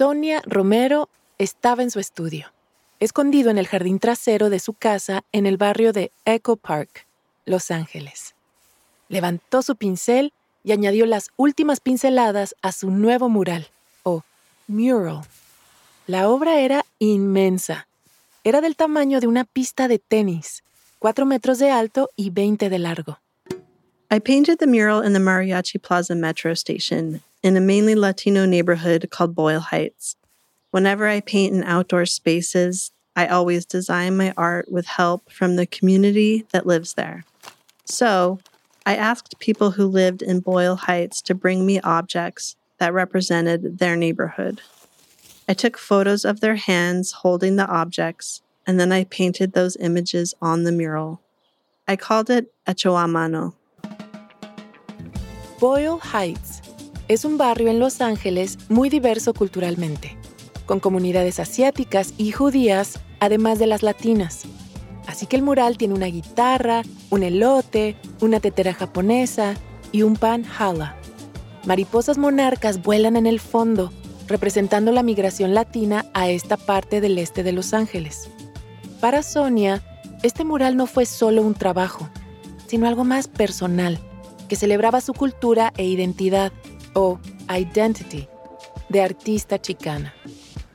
Sonia Romero estaba en su estudio, escondido en el jardín trasero de su casa en el barrio de Echo Park, Los Ángeles. Levantó su pincel y añadió las últimas pinceladas a su nuevo mural, o mural. La obra era inmensa. Era del tamaño de una pista de tenis, 4 metros de alto y 20 de largo. I painted the mural in the Mariachi Plaza metro station in a mainly Latino neighborhood called Boyle Heights. Whenever I paint in outdoor spaces, I always design my art with help from the community that lives there. So, I asked people who lived in Boyle Heights to bring me objects that represented their neighborhood. I took photos of their hands holding the objects, and then I painted those images on the mural. I called it Hecho a Mano. Boyle Heights es un barrio en Los Ángeles muy diverso culturalmente, con comunidades asiáticas y judías, además de las latinas. Así que el mural tiene una guitarra, un elote, una tetera japonesa y un pan hala. Mariposas monarcas vuelan en el fondo, representando la migración latina a esta parte del este de Los Ángeles. Para Sonia, este mural no fue solo un trabajo, sino algo más personal, que celebraba su cultura e identidad, o identity, de artista chicana.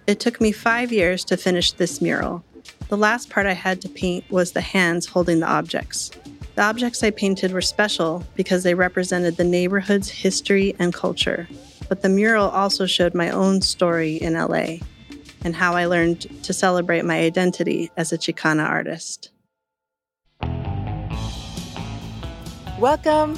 It took me five years to finish this mural. The last part I had to paint was the hands holding the objects. The objects I painted were special because they represented the neighborhood's history and culture. But the mural also showed my own story in LA and how I learned to celebrate my identity as a Chicana artist. Welcome.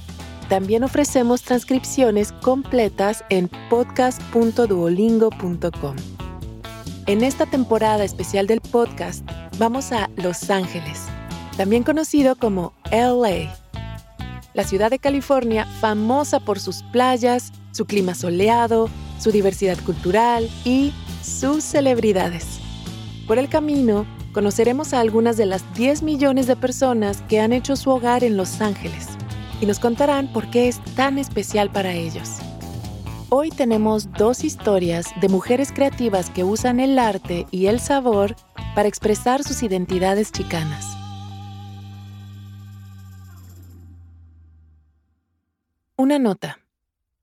También ofrecemos transcripciones completas en podcast.duolingo.com. En esta temporada especial del podcast vamos a Los Ángeles, también conocido como LA, la ciudad de California famosa por sus playas, su clima soleado, su diversidad cultural y sus celebridades. Por el camino, conoceremos a algunas de las 10 millones de personas que han hecho su hogar en Los Ángeles y nos contarán por qué es tan especial para ellos. Hoy tenemos dos historias de mujeres creativas que usan el arte y el sabor para expresar sus identidades chicanas. Una nota.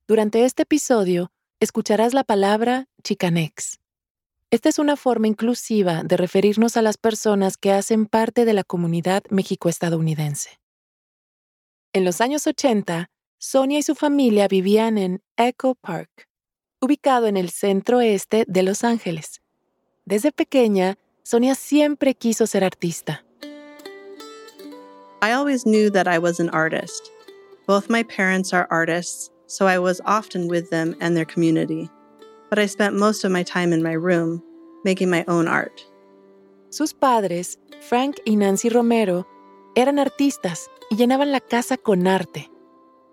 Durante este episodio escucharás la palabra chicanex. Esta es una forma inclusiva de referirnos a las personas que hacen parte de la comunidad mexico-estadounidense. En los años 80, Sonia y su familia vivían en Echo Park, ubicado en el centro oeste de Los Ángeles. Desde pequeña, Sonia siempre quiso ser artista. I always knew that I was an artist. Both my parents are artists, so I was often with them and their community. But I spent most of my time in my room, making my own art. Sus padres, Frank y Nancy Romero, eran artistas y llenaban la casa con arte.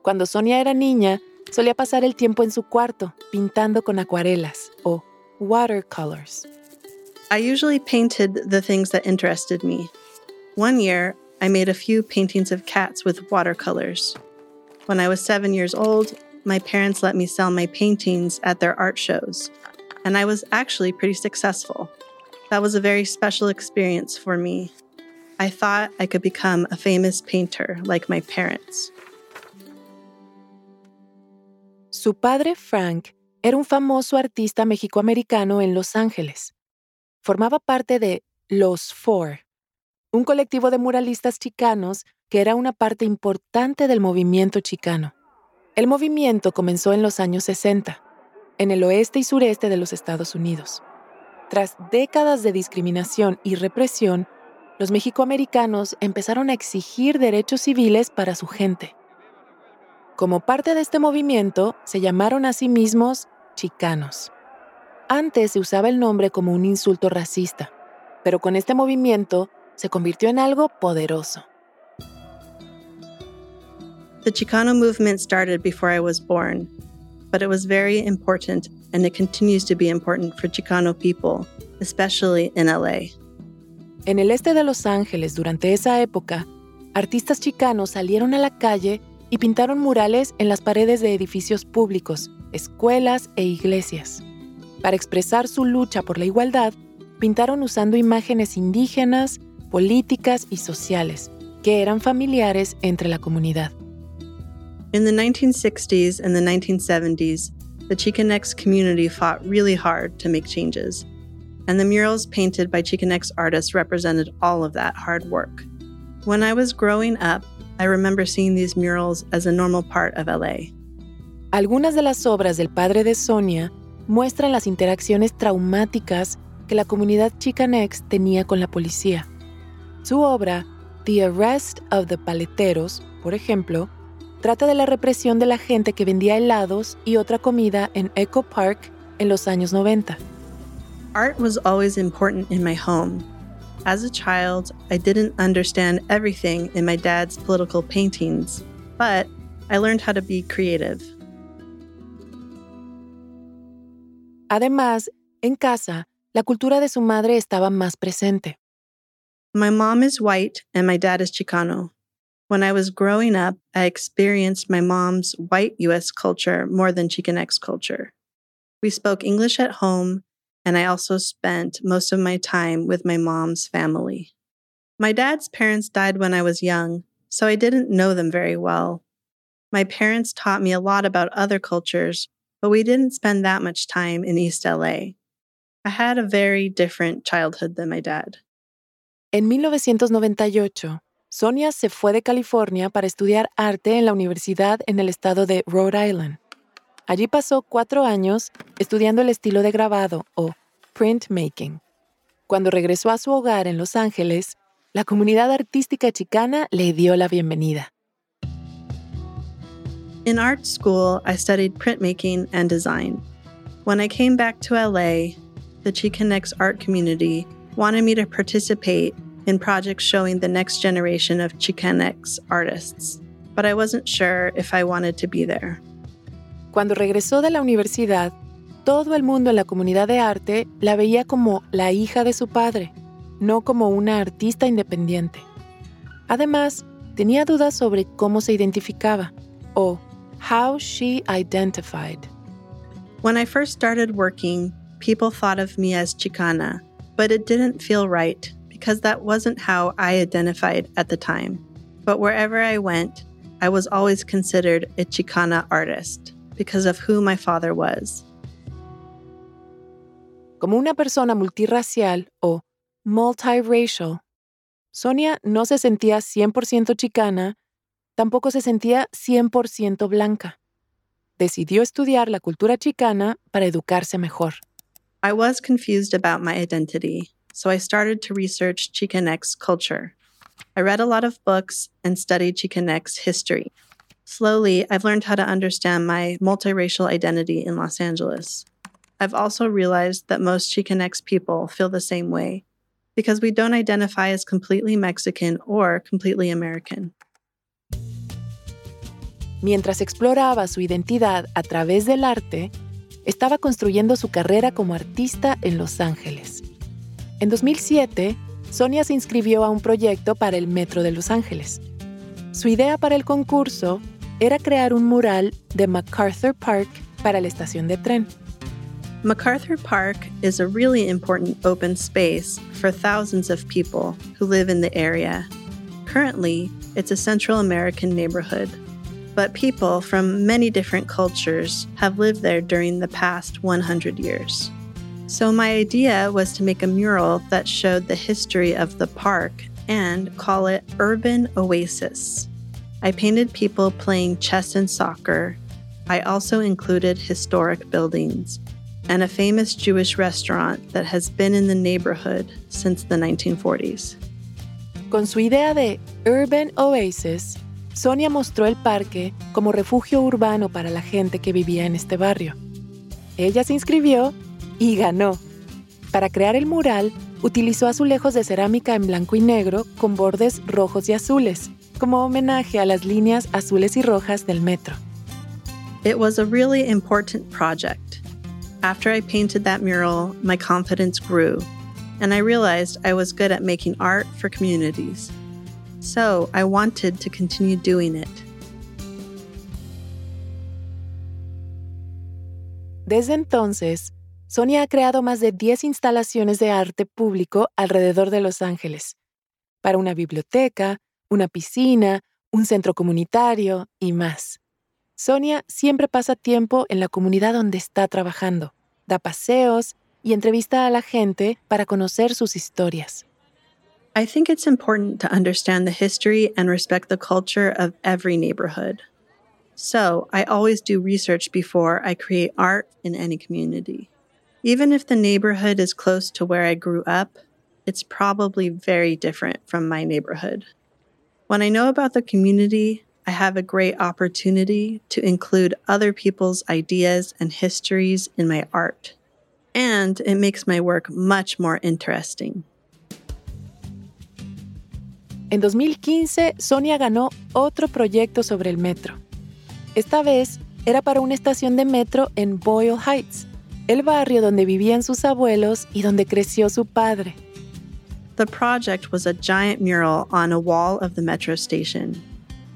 Cuando Sonia era niña, solía pasar el tiempo en su cuarto pintando con acuarelas o watercolors. I usually painted the things that interested me. One year, I made a few paintings of cats with watercolors. When I was seven years old, my parents let me sell my paintings at their art shows, and I was actually pretty successful. That was a very special experience for me. I thought I could become a famous painter like my parents. Su padre, Frank, era un famoso artista mexicoamericano en Los Ángeles. Formaba parte de Los Four, un colectivo de muralistas chicanos que era una parte importante del movimiento chicano. El movimiento comenzó en los años 60, en el oeste y sureste de los Estados Unidos. Tras décadas de discriminación y represión, los mexicoamericanos empezaron a exigir derechos civiles para su gente. Como parte de este movimiento, se llamaron a sí mismos chicanos. Antes se usaba el nombre como un insulto racista, pero con este movimiento se convirtió en algo poderoso. The Chicano movement started before I was born, but it was very important and it continues to be important for Chicano people, especially in LA. En el este de Los Ángeles, durante esa época, artistas chicanos salieron a la calle y pintaron murales en las paredes de edificios públicos, escuelas e iglesias. Para expresar su lucha por la igualdad, pintaron usando imágenes indígenas, políticas y sociales, que eran familiares entre la comunidad. In the 1960s and the 1970s, the Chicanx community fought really hard to make changes, and the murals painted by Chicanx artists represented all of that hard work. When I was growing up, I remember seeing these murals as a normal part of LA. Algunas de las obras del padre de Sonia muestran las interacciones traumáticas que la comunidad Chicanx tenía con la policía. Su obra, The Arrest of the Paleteros, por ejemplo, trata de la represión de la gente que vendía helados y otra comida en Echo Park en los años 90. Art was always important in my home. As a child, I didn't understand everything in my dad's political paintings, but I learned how to be creative. Además, en casa, la cultura de su madre estaba más presente. My mom is white and my dad is Chicano. When I was growing up, I experienced my mom's white US culture more than Chicanx culture. We spoke English at home, and I also spent most of my time with my mom's family. My dad's parents died when I was young, so I didn't know them very well. My parents taught me a lot about other cultures, but we didn't spend that much time in East LA. I had a very different childhood than my dad. En 1998, Sonia se fue de California para estudiar arte en la universidad en el estado de Rhode Island. Allí pasó cuatro años estudiando el estilo de grabado o printmaking. Cuando regresó a su hogar en Los Ángeles, la comunidad artística chicana le dio la bienvenida. In art school, I studied printmaking and design. When I came back to LA, the Chicanx art community wanted me to participate in projects showing the next generation of Chicanx artists, but I wasn't sure if I wanted to be there. Cuando regresó de la universidad, todo el mundo en la comunidad de arte la veía como la hija de su padre, no como una artista independiente. Además, tenía dudas sobre cómo se identificaba o how she identified. When I first started working, people thought of me as Chicana, but it didn't feel right because that wasn't how I identified at the time. But wherever I went, I was always considered a Chicana artist because of who my father was. Como una persona multirracial o multiracial, Sonia no se sentía 100% chicana, tampoco se sentía 100% blanca. Decidió estudiar la cultura chicana para educarse mejor. I was confused about my identity, so I started to research Chicanx culture. I read a lot of books and studied Chicanx history. Slowly, I've learned how to understand my multiracial identity in Los Angeles. I've also realized that most Chicanx people feel the same way because we don't identify as completely Mexican or completely American. Mientras exploraba su identidad a través del arte, estaba construyendo su carrera como artista en Los Ángeles. En 2007, Sonia se inscribió a un proyecto para el Metro de Los Ángeles. Su idea para el concurso era crear un mural de MacArthur Park para la estación de tren. MacArthur Park is a really important open space for thousands of people who live in the area. Currently, it's a Central American neighborhood, but people from many different cultures have lived there during the past 100 years. So, my idea was to make a mural that showed the history of the park and call it Urban Oasis. I painted people playing chess and soccer. I also included historic buildings and a famous Jewish restaurant that has been in the neighborhood since the 1940s. Con su idea de Urban Oasis, Sonia mostró el parque como refugio urbano para la gente que vivía en este barrio. Ella se inscribió y ganó. Para crear el mural, utilizó azulejos de cerámica en blanco y negro con bordes rojos y azules, como homenaje a las líneas azules y rojas del metro. It was a really important project. After I painted that mural, my confidence grew, and I realized I was good at making art for communities. So I wanted to continue doing it. Desde entonces, Sonia ha creado más de 10 instalaciones de arte público alrededor de Los Ángeles, para una biblioteca, una piscina, un centro comunitario y más. Sonia siempre pasa tiempo en la comunidad donde está trabajando, da paseos y entrevista a la gente para conocer sus historias. I think it's important to understand the history and respect the culture of every neighborhood. So, I always do research before I create art in any community. Even if the neighborhood is close to where I grew up, it's probably very different from my neighborhood. When I know about the community, I have a great opportunity to include other people's ideas and histories in my art. And it makes my work much more interesting. En 2015, Sonia ganó otro proyecto sobre el metro. Esta vez era para una estación de metro en Boyle Heights, el barrio donde vivían sus abuelos y donde creció su padre. The project was a giant mural on a wall of the metro station.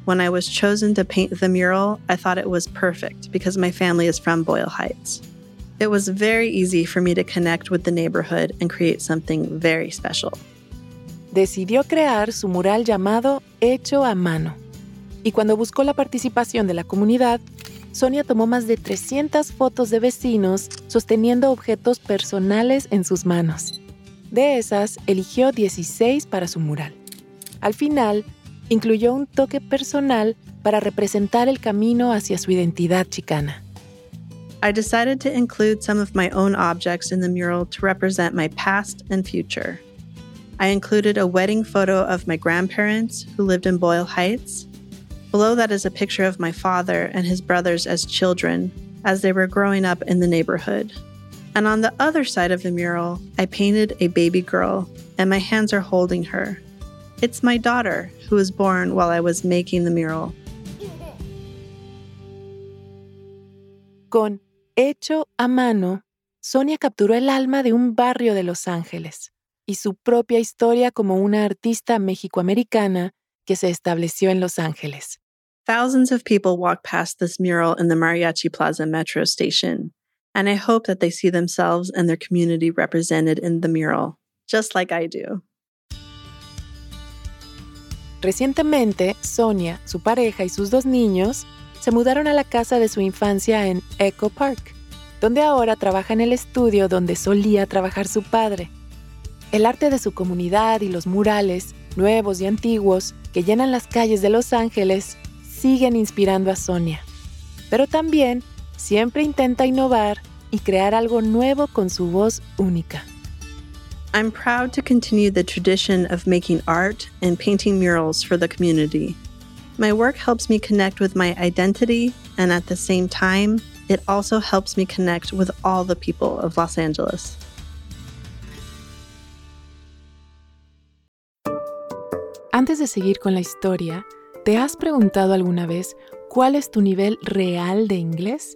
When I was chosen to paint the mural, I thought it was perfect because my family is from Boyle Heights. It was very easy for me to connect with the neighborhood and create something very special. Decidió crear su mural llamado Hecho a Mano. Y cuando buscó la participación de la comunidad, Sonia tomó más de 300 fotos de vecinos sosteniendo objetos personales en sus manos. De esas, eligió 16 para su mural. Al final, incluyó un toque personal para representar el camino hacia su identidad chicana. I decided to include some of my own objects in the mural to represent my past and future. I included a wedding photo of my grandparents who lived in Boyle Heights. Below that is a picture of my father and his brothers as children as they were growing up in the neighborhood. And on the other side of the mural, I painted a baby girl, and my hands are holding her. It's my daughter, who was born while I was making the mural. Con Hecho a mano, Sonia capturó el alma de un barrio de Los Ángeles y su propia historia como una artista mexicoamericana que se estableció en Los Ángeles. Thousands of people walk past this mural in the Mariachi Plaza metro station, and I hope that they see themselves and their community represented in the mural, just like I do. Recientemente, Sonia, su pareja y sus dos niños se mudaron a la casa de su infancia en Echo Park, donde ahora trabaja en el estudio donde solía trabajar su padre. El arte de su comunidad y los murales, nuevos y antiguos, que llenan las calles de Los Ángeles, siguen inspirando a Sonia. Pero también siempre intenta innovar y crear algo nuevo con su voz única. I'm proud to continue the tradition of making art and painting murals for the community. My work helps me connect with my identity, and at the same time, it also helps me connect with all the people of Los Angeles. Antes de seguir con la historia, ¿te has preguntado alguna vez cuál es tu nivel real de inglés?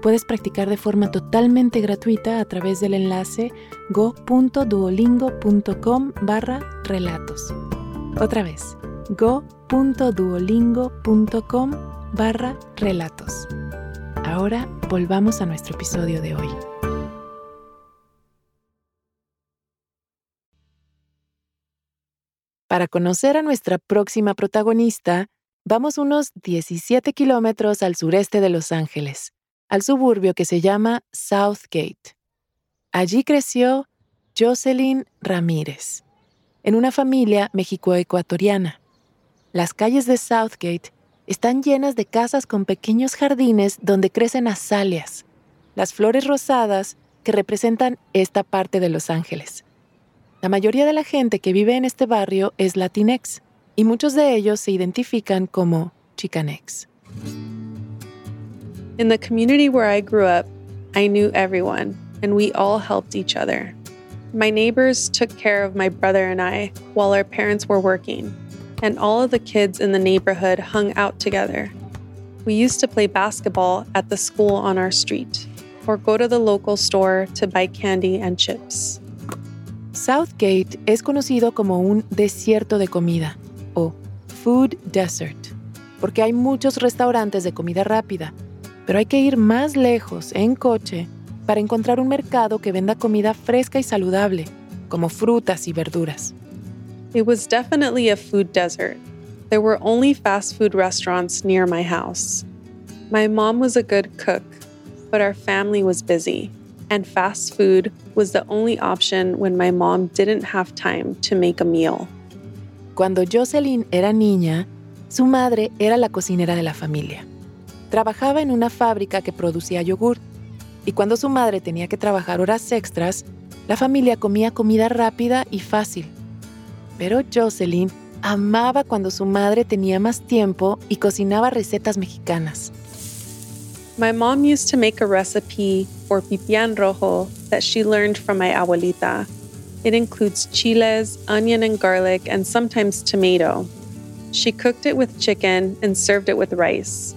puedes practicar de forma totalmente gratuita a través del enlace go.duolingo.com barra relatos. Otra vez, go.duolingo.com barra relatos. Ahora volvamos a nuestro episodio de hoy. Para conocer a nuestra próxima protagonista, vamos unos 17 kilómetros al sureste de Los Ángeles, al suburbio que se llama Southgate. Allí creció Jocelyn Ramírez, en una familia mexicoecuatoriana. las calles de Southgate están llenas de casas con pequeños jardines donde crecen azaleas, las flores rosadas que representan esta parte de Los Ángeles. La mayoría de la gente que vive en este barrio es latinex y muchos de ellos se identifican como chicanex. In the community where I grew up, I knew everyone, and we all helped each other. My neighbors took care of my brother and I while our parents were working, and all of the kids in the neighborhood hung out together. We used to play basketball at the school on our street, or go to the local store to buy candy and chips. Southgate es conocido como un desierto de comida o food desert, porque hay muchos restaurantes de comida rápida pero hay que ir más lejos en coche para encontrar un mercado que venda comida fresca y saludable, como frutas y verduras. It was definitely a food desert. There were only fast food restaurants near my house. My mom was a good cook, but our family was busy, and fast food was the only option when my mom didn't have time to make a meal. Cuando Jocelyn era niña, su madre era la cocinera de la familia. Trabajaba en una fábrica que producía yogur y cuando su madre tenía que trabajar horas extras, la familia comía comida rápida y fácil. Pero Jocelyn amaba cuando su madre tenía más tiempo y cocinaba recetas mexicanas. My mom used to make a recipe for pipián rojo that she learned from my abuelita. It includes chiles, onion and garlic, and sometimes tomato. She cooked it with chicken and served it with rice.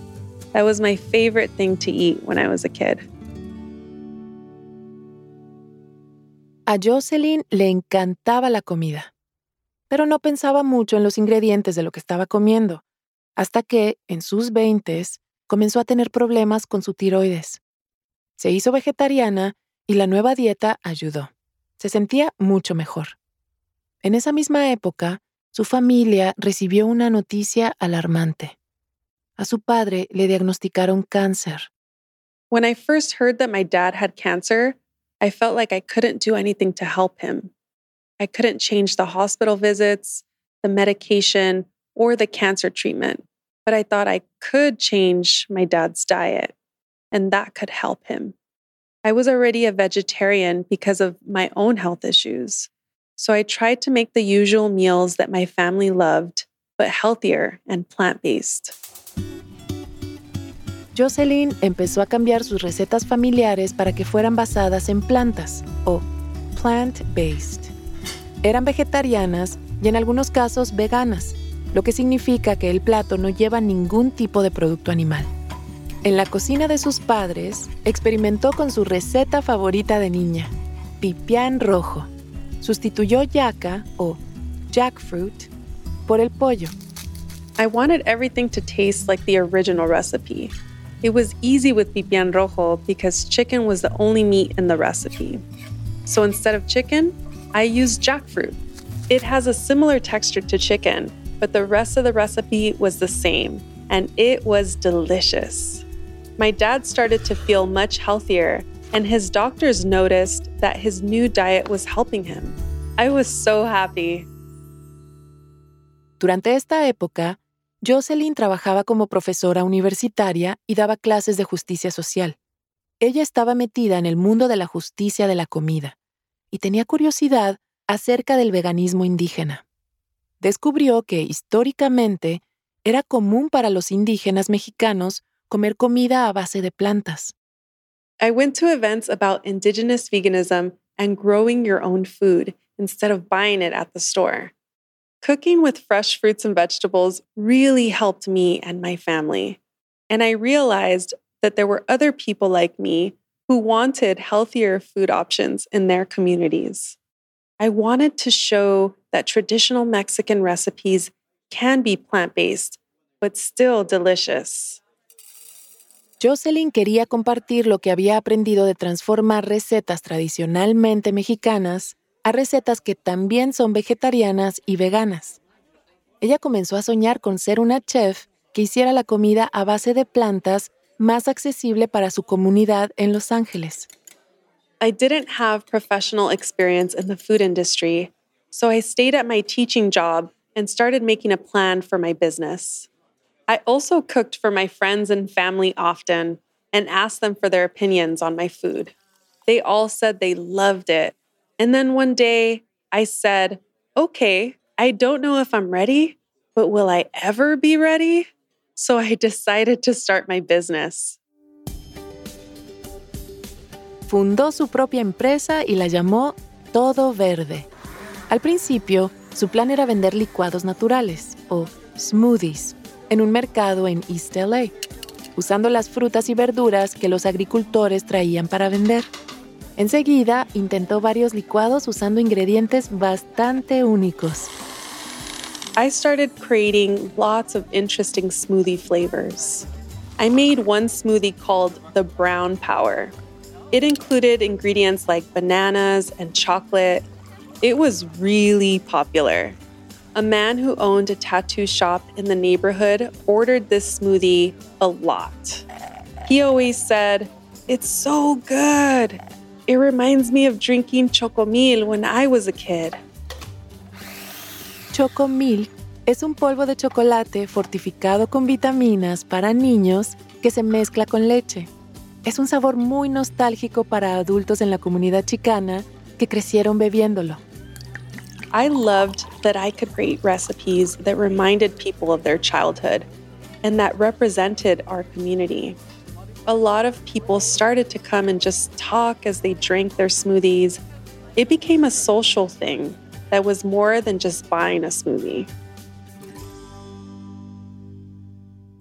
That was my favorite thing to eat when I was a kid. A Jocelyn le encantaba la comida, pero no pensaba mucho en los ingredientes de lo que estaba comiendo, hasta que, en sus veintes, comenzó a tener problemas con su tiroides. Se hizo vegetariana y la nueva dieta ayudó. Se sentía mucho mejor. En esa misma época, su familia recibió una noticia alarmante. A su padre le diagnosticaron cáncer. When I first heard that my dad had cancer, I felt like I couldn't do anything to help him. I couldn't change the hospital visits, the medication, or the cancer treatment, but I thought I could change my dad's diet, and that could help him. I was already a vegetarian because of my own health issues. So I tried to make the usual meals that my family loved, but healthier and plant based. Jocelyn empezó a cambiar sus recetas familiares para que fueran basadas en plantas o plant-based. Eran vegetarianas y en algunos casos veganas, lo que significa que el plato no lleva ningún tipo de producto animal. En la cocina de sus padres, experimentó con su receta favorita de niña, pipián rojo. Sustituyó yaca o jackfruit por el pollo. I wanted everything to taste like the original recipe. It was easy with pipián rojo because chicken was the only meat in the recipe. So instead of chicken, I used jackfruit. It has a similar texture to chicken, but the rest of the recipe was the same, and it was delicious. My dad started to feel much healthier, and his doctors noticed that his new diet was helping him. I was so happy. Durante esta época, Jocelyn trabajaba como profesora universitaria y daba clases de justicia social. Ella estaba metida en el mundo de la justicia de la comida y tenía curiosidad acerca del veganismo indígena. Descubrió que históricamente era común para los indígenas mexicanos comer comida a base de plantas. I went to events about indigenous veganism and growing your own food instead of buying it at the store. Cooking with fresh fruits and vegetables really helped me and my family. And I realized that there were other people like me who wanted healthier food options in their communities. I wanted to show that traditional Mexican recipes can be plant based, but still delicious. Jocelyn quería compartir lo que había aprendido de transformar recetas tradicionalmente mexicanas a recetas que también son vegetarianas y veganas. Ella comenzó a soñar con ser una chef que hiciera la comida a base de plantas más accesible para su comunidad en Los Ángeles. I didn't have professional experience in the food industry, so I stayed at my teaching job and started making a plan for my business. I also cooked for my friends and family often and asked them for their opinions on my food. They all said they loved it. And then one day I said, okay, I don't know if I'm ready, but will I ever be ready? So I decided to start my business. Fundó su propia empresa y la llamó Todo Verde. Al principio, su plan era vender licuados naturales o smoothies en un mercado en East LA, usando las frutas y verduras que los agricultores traían para vender. Enseguida intentó varios licuados usando ingredientes bastante únicos. I started creating lots of interesting smoothie flavors. I made one smoothie called the Brown Power. It included ingredients like bananas and chocolate. It was really popular. A man who owned a tattoo shop in the neighborhood ordered this smoothie a lot. He always said, It's so good. It reminds me of drinking chocomil when I was a kid. Chocomil es un polvo de chocolate fortificado con vitaminas para niños que se mezcla con leche. Es un sabor muy nostálgico para adultos en la comunidad chicana que crecieron bebiéndolo. I loved that I could create recipes that reminded people of their childhood and that represented our community. A lot of people started to come and just talk as they drank their smoothies. It became a social thing that was more than just buying a smoothie.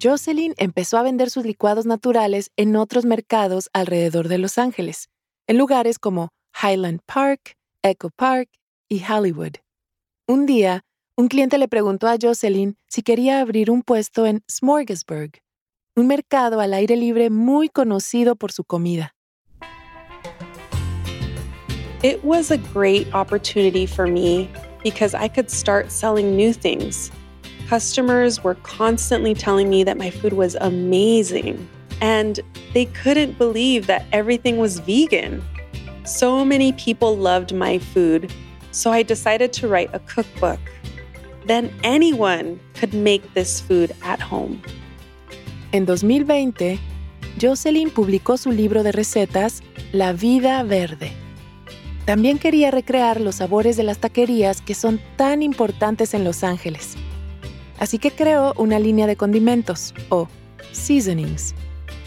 Jocelyn empezó a vender sus licuados naturales en otros mercados alrededor de Los Ángeles, en lugares como Highland Park, Echo Park y Hollywood. Un día, un cliente le preguntó a Jocelyn si quería abrir un puesto en Smorgasburg, un mercado al aire libre muy conocido por su comida. It was a great opportunity for me because I could start selling new things. Customers were constantly telling me that my food was amazing, and they couldn't believe that everything was vegan. So many people loved my food, so I decided to write a cookbook. Then anyone could make this food at home. En 2020, Jocelyn publicó su libro de recetas, La Vida Verde. También quería recrear los sabores de las taquerías que son tan importantes en Los Ángeles. Así que creó una línea de condimentos, o seasonings,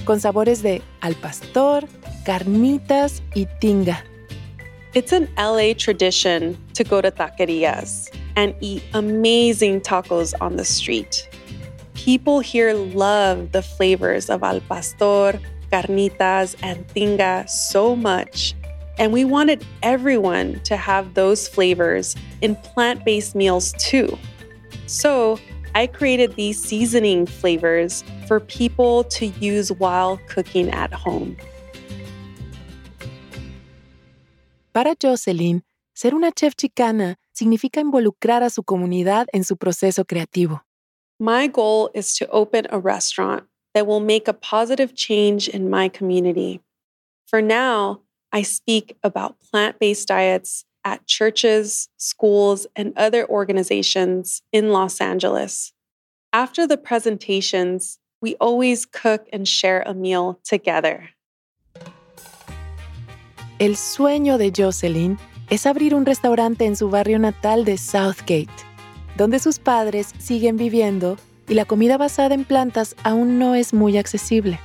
con sabores de al pastor, carnitas y tinga. It's an LA tradition to go to taquerias and eat amazing tacos on the street. People here love the flavors of al pastor, carnitas, and tinga so much. And we wanted everyone to have those flavors in plant based meals too. So I created these seasoning flavors for people to use while cooking at home. Para Jocelyn, ser una chef chicana significa involucrar a su comunidad en su proceso creativo. My goal is to open a restaurant that will make a positive change in my community. For now, I speak about plant based diets at churches, schools, and other organizations in Los Angeles. After the presentations, we always cook and share a meal together. El sueño de Jocelyn es abrir un restaurante en su barrio natal de Southgate, donde sus padres siguen viviendo y la comida basada en plantas aún no es muy accesible.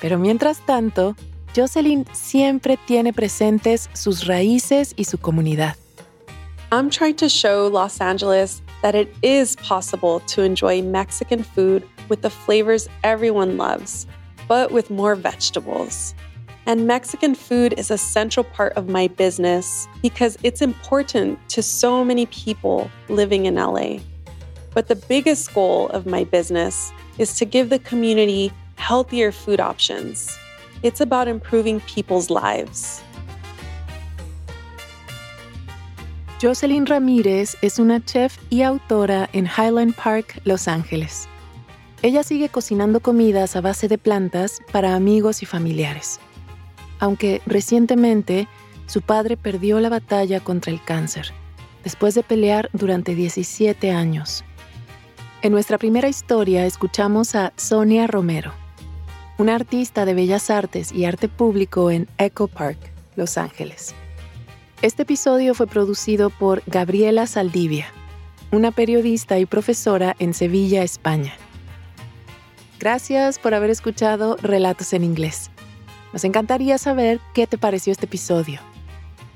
Pero mientras tanto, Jocelyn siempre tiene presentes sus raíces y su comunidad. I'm trying to show Los Angeles that it is possible to enjoy Mexican food with the flavors everyone loves, but with more vegetables. And Mexican food is a central part of my business because it's important to so many people living in LA. But the biggest goal of my business is to give the community healthier food options. It's about improving people's lives. Jocelyn Ramírez es una chef y autora en Highland Park, Los Ángeles. Ella sigue cocinando comidas a base de plantas para amigos y familiares aunque recientemente su padre perdió la batalla contra el cáncer. después de pelear durante 17 años. En nuestra primera historia escuchamos a Sonia Romero, una artista de bellas artes y arte público en Echo Park, Los Ángeles. Este episodio fue producido por Gabriela Saldivia, una periodista y profesora en Sevilla, España. Gracias por haber escuchado Relatos en Inglés. Nos encantaría saber qué te pareció este episodio.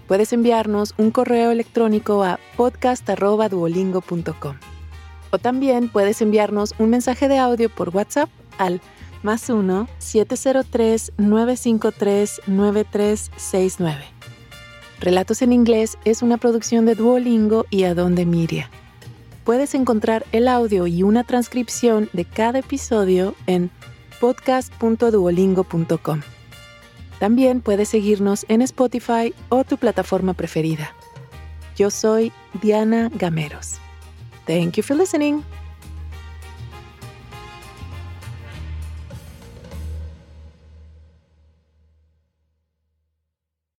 Puedes enviarnos un correo electrónico a podcast.duolingo.com. O también puedes enviarnos un mensaje de audio por WhatsApp al más 1-703-953-9369. Relatos en inglés es una producción de Duolingo y Adonde Miria. Puedes encontrar el audio y una transcripción de cada episodio en podcast.duolingo.com. También puedes seguirnos en Spotify o tu plataforma preferida. Yo soy Diana Gameros. Thank you for listening.